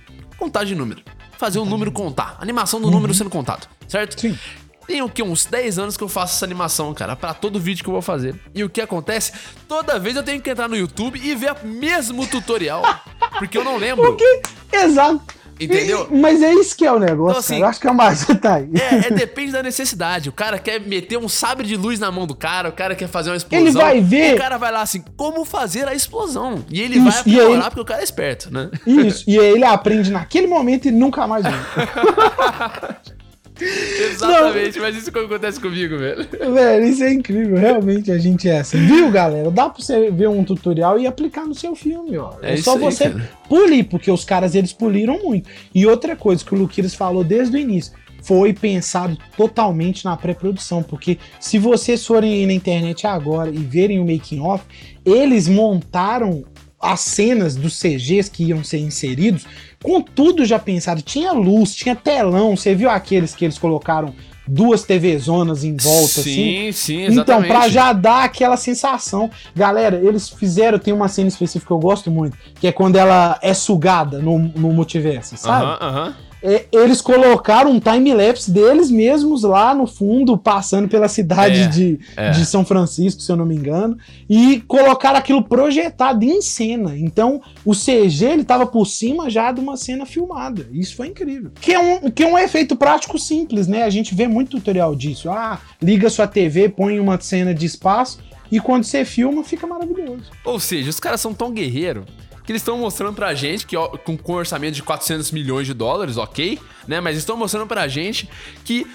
Contagem de número. Fazer o número contar. Animação do número sendo contado, certo? Sim. Tem o que? Uns 10 anos que eu faço essa animação, cara, pra todo vídeo que eu vou fazer. E o que acontece? Toda vez eu tenho que entrar no YouTube e ver o mesmo tutorial. [laughs] Porque eu não lembro. Porque, exato. Entendeu? E- mas é isso que é o negócio, Então, assim, cara. Eu acho que a Marcia [laughs] tá aí. É, é, depende da necessidade. O cara quer meter um sabre de luz na mão do cara, o cara quer fazer uma explosão. Ele vai ver- O cara vai lá assim, como fazer a explosão? E ele Isso, vai aprimorar aí- porque o cara é esperto, né? Isso. E aí ele aprende naquele momento e nunca mais [laughs] [laughs] Exatamente, mas isso acontece comigo, velho. Velho, isso é incrível. Realmente a gente é assim. Viu, galera? Dá pra você ver um tutorial e aplicar no seu filme, ó. É, É só aí, você cara. polir, porque os caras eles poliram muito. E outra coisa que o Luquiras falou desde o início. Foi pensado totalmente na pré-produção, porque se vocês forem aí na internet agora e verem o making off, eles montaram as cenas dos CGs que iam ser inseridos com tudo já pensado. Tinha luz, tinha telão. Você viu aqueles que eles colocaram duas TV zonas em volta, assim? sim, sim, Então, pra já dar aquela sensação. Galera, eles fizeram, tem uma cena específica que eu gosto muito, que é quando ela é sugada no, no multiverso, sabe? Aham, aham. É, eles colocaram um time-lapse deles mesmos lá no fundo, passando pela cidade É, de, é. de São Francisco, se eu não me engano, e colocaram aquilo projetado em cena. Então, o CG, ele tava por cima já de uma cena filmada. Isso foi incrível. Que é um, que é um efeito prático simples, né? A gente vê muito tutorial disso. Ah, liga sua TV, põe uma cena de espaço, e quando você filma, fica maravilhoso. Ou seja, os caras são tão guerreiro que eles estão mostrando pra gente que ó, com, com orçamento de 400 milhões de dólares, ok, né? Mas estão mostrando pra gente que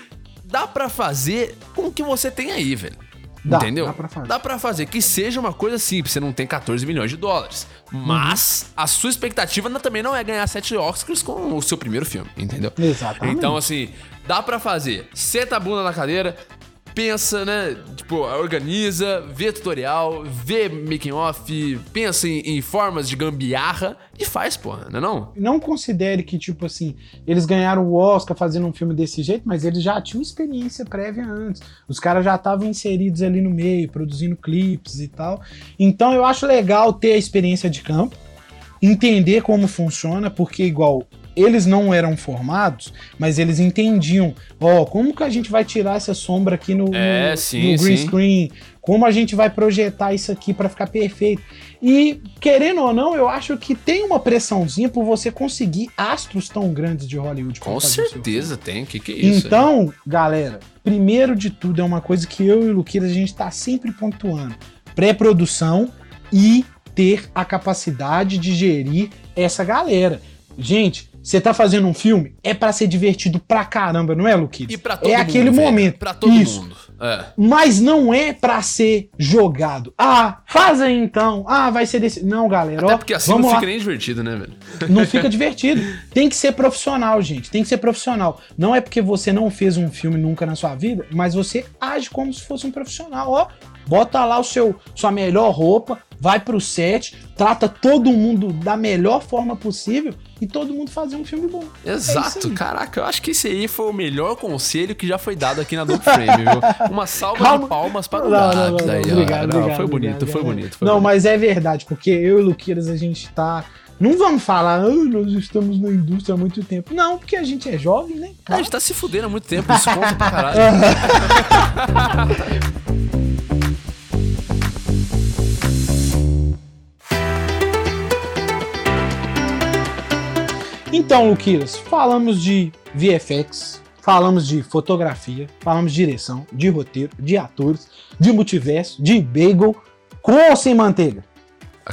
dá pra fazer com o que você tem aí, velho. Dá, Entendeu? dá pra fazer. Dá pra fazer. Que seja uma coisa simples, você não tem 14 milhões de dólares. Mas a sua expectativa também não é ganhar 7 Oscars com o seu primeiro filme, entendeu? Exatamente. Então, assim, dá pra fazer. Senta a bunda na cadeira, pensa, né? Tipo, organiza, vê tutorial, vê making off, pensa em, em formas de gambiarra e faz, porra, não é não? não considere que, tipo assim, eles ganharam o Oscar fazendo um filme desse jeito, mas eles já tinham experiência prévia antes. Os caras já estavam inseridos ali no meio, produzindo clipes e tal. Então eu acho legal ter a experiência de campo, entender como funciona, porque igual eles não eram formados, mas eles entendiam, ó, como que a gente vai tirar essa sombra aqui no, É, no- sim, no green sim. screen, como a gente vai projetar isso aqui pra ficar perfeito. E, querendo ou não, eu acho que tem uma pressãozinha por você conseguir astros tão grandes de Hollywood. Com certeza tem, que que é isso? então, galera, primeiro de tudo é uma coisa que eu e o Luqueiras a gente tá sempre pontuando: pré-produção e ter a capacidade de gerir essa galera. Gente, Você tá fazendo um filme, é pra ser divertido pra caramba, não é, Luquinhas? E pra todo É mundo. aquele velho. momento. Pra todo Isso. mundo. É. Mas não é pra ser jogado. Ah, faz aí então. Ah, vai ser desse. Não, galera. Até ó, porque assim não lá. fica nem divertido, né, velho? [laughs] Não fica divertido. Tem que ser profissional, gente. Tem que ser profissional. Não é porque você não fez um filme nunca na sua vida, mas você age como se fosse um profissional. Ó, bota lá o seu sua melhor roupa, vai pro set, trata todo mundo da melhor forma possível e todo mundo fazer um filme bom. É Exato, aí. caraca, eu acho que esse aí foi o melhor conselho que já foi dado aqui na Double Frame, viu? Uma salva Calma. de palmas para o não, aí, ó. obrigado, Não, obrigado, Foi bonito, obrigado, foi bonito. Foi não, bonito. mas é verdade, porque eu e o Luqueiras a gente tá. Não vamos falar, "Ah, nós estamos na indústria há muito tempo. Não, porque a gente é jovem, né? A gente tá se fudendo há muito tempo, isso conta pra caralho. [laughs] Então, Luquias, falamos de VFX, falamos de fotografia, falamos de direção, de roteiro, de atores, de multiverso, de bagel, com ou sem manteiga?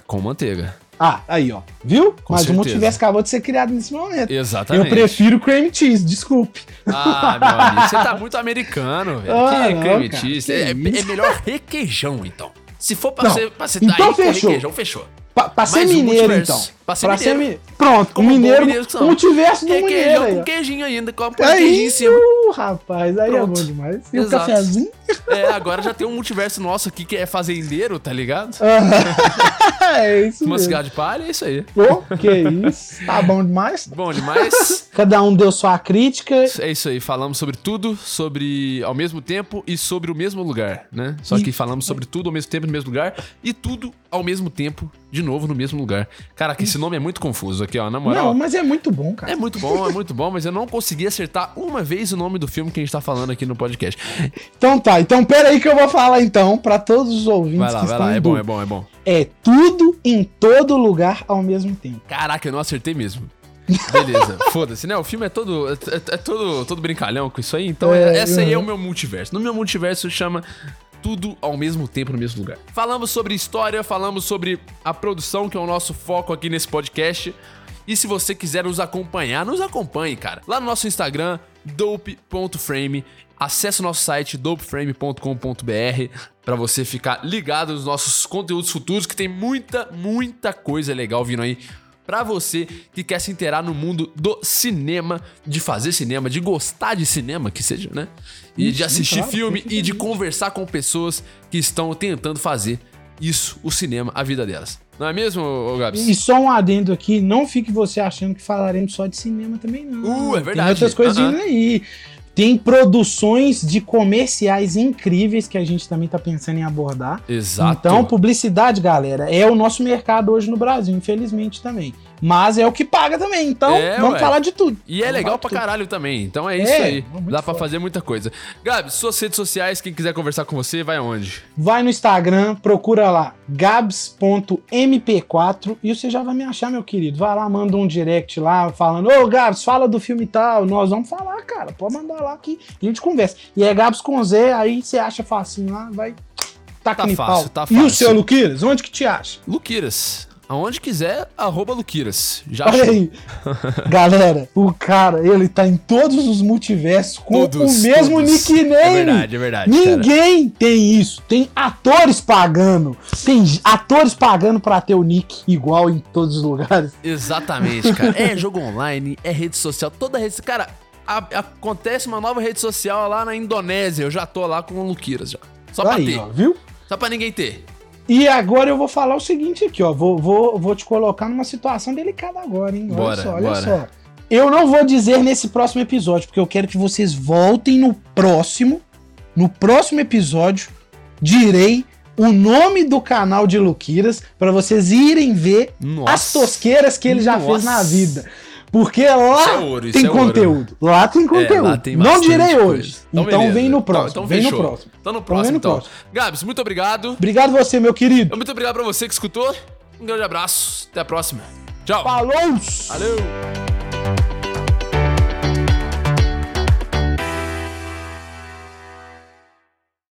Com manteiga. Ah, aí ó, viu? Com Mas o certeza. multiverso acabou de ser criado nesse momento. Exatamente. Eu prefiro cream cheese, desculpe. Ah, meu [laughs] amigo, você tá muito americano, velho. Ah, que não, creme cara, cheese. que É, é melhor requeijão, então. Se for pra Não, ser, pra então com fechou. requeijão, fechou. Pra, pra ser mineiro, então. Pra ser mineiro. mi- Pronto, Como o mineiro, mineiro que são. o multiverso do mineiro aí, com queijinho ainda, com Aí, queijinho em cima. uh, rapaz, aí é Pronto. bom demais. E o Exato. cafezinho? É, agora já tem um multiverso nosso aqui que é fazendeiro, tá ligado? [laughs] é isso Uma mesmo. cigarra de palha, é isso aí. Pô, que isso. Tá bom demais. Bom demais. Cada um deu sua crítica. É isso aí, falamos sobre tudo, sobre ao mesmo tempo e sobre o mesmo lugar, né? Só que falamos sobre tudo ao mesmo tempo no mesmo lugar e tudo ao mesmo tempo, de novo no mesmo lugar. Caraca, esse nome é muito confuso aqui, ó, na moral. Não, mas é muito bom, cara. É muito bom, é muito bom, mas eu não consegui acertar uma vez o nome do filme que a gente tá falando aqui no podcast. Então tá, então pera aí que eu vou falar então pra todos os ouvintes Vai lá, que vai estão lá, é bom, é bom, é bom. É tudo em todo lugar ao mesmo tempo. Caraca, eu não acertei mesmo. Beleza, [laughs] foda-se, né? O filme é todo, é, é todo, todo brincalhão com isso aí, então É, essa aí é uhum. o meu multiverso. No meu multiverso chama tudo ao mesmo tempo no mesmo lugar. Falamos sobre história, falamos sobre a produção, que é o nosso foco aqui nesse podcast. E se você quiser nos acompanhar, nos acompanhe, cara. Lá no nosso Instagram, dope.frame. Acesse o nosso site dopeframe.com.br para você ficar ligado nos nossos conteúdos futuros, que tem muita, muita coisa legal vindo aí Pra você que quer se inteirar no mundo do cinema, de fazer cinema, de gostar de cinema, que seja, né? E de Sim, assistir claro, filme e de conversar com pessoas que estão tentando fazer isso, o cinema, a vida delas. Não é mesmo, Gabs? E só um adendo aqui, não fique você achando que falaremos só de cinema também, não. Uh, é verdade. Tem outras coisas Aham. vindo aí. Tem produções de comerciais incríveis que a gente também tá pensando em abordar. Exato. Então, publicidade, galera, é o nosso mercado hoje no Brasil, infelizmente também. Mas é o que paga também. Então, É, vamos ué. falar de tudo. E é Vamos legal pra caralho também. Então é isso É, aí. Dá pra foda. fazer muita coisa. Gabs, suas redes sociais, quem quiser conversar com você, vai aonde? Vai no Instagram, procura lá gabs.mp4 e você já vai me achar, meu querido. Vai lá, manda um direct lá falando: Ô Gabs, fala do filme e tal. Nós vamos falar, cara. Pode mandar lá que a gente conversa. E é Gabs com Z, aí você acha facinho lá, vai. Tá em fácil, pau. tá E o fácil. seu, Luquiras? Onde que te acha? Luquiras. Aonde quiser, arroba Luquiras. Já Olha aí. [laughs] Galera, o cara, ele tá em todos os multiversos com Todos, o mesmo todos. nickname. É verdade, é verdade, cara. Ninguém tem isso. Tem atores pagando. Tem atores pagando pra ter o nick igual em todos os lugares. Exatamente, cara. [laughs] É jogo online, é rede social, toda rede. Cara, a- acontece uma nova rede social lá na Indonésia. Eu já tô lá com o Luquiras já. Só pra aí, ter. ó, viu? Só pra ninguém ter. E agora eu vou falar o seguinte aqui, ó. Vou, vou, vou te colocar numa situação delicada agora, hein? Olha Bora, só, olha bora. só. Eu não vou dizer nesse próximo episódio, porque eu quero que vocês voltem no próximo. No próximo episódio, direi o nome do canal de Luquiras pra vocês irem ver Nossa. as tosqueiras que ele já fez na Nossa. vida. Porque lá é ouro, tem é ouro. conteúdo. Lá tem conteúdo. É, lá tem não direi hoje. Então, beleza. vem no Então- próximo. Então, vem fechou. no próximo. Então no vem próximo, no então. próximo. Gabs, muito obrigado. Obrigado você, meu querido. Muito obrigado pra você que escutou. Um grande abraço. Até a próxima. Tchau. Falou! Valeu.